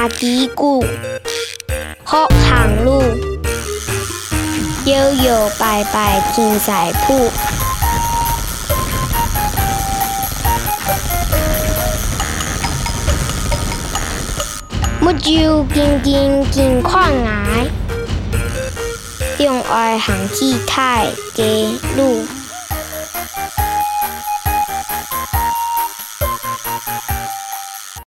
阿迪谷，好行路，摇摇摆摆进财库。木舟惊惊紧看来，用爱行去太格路。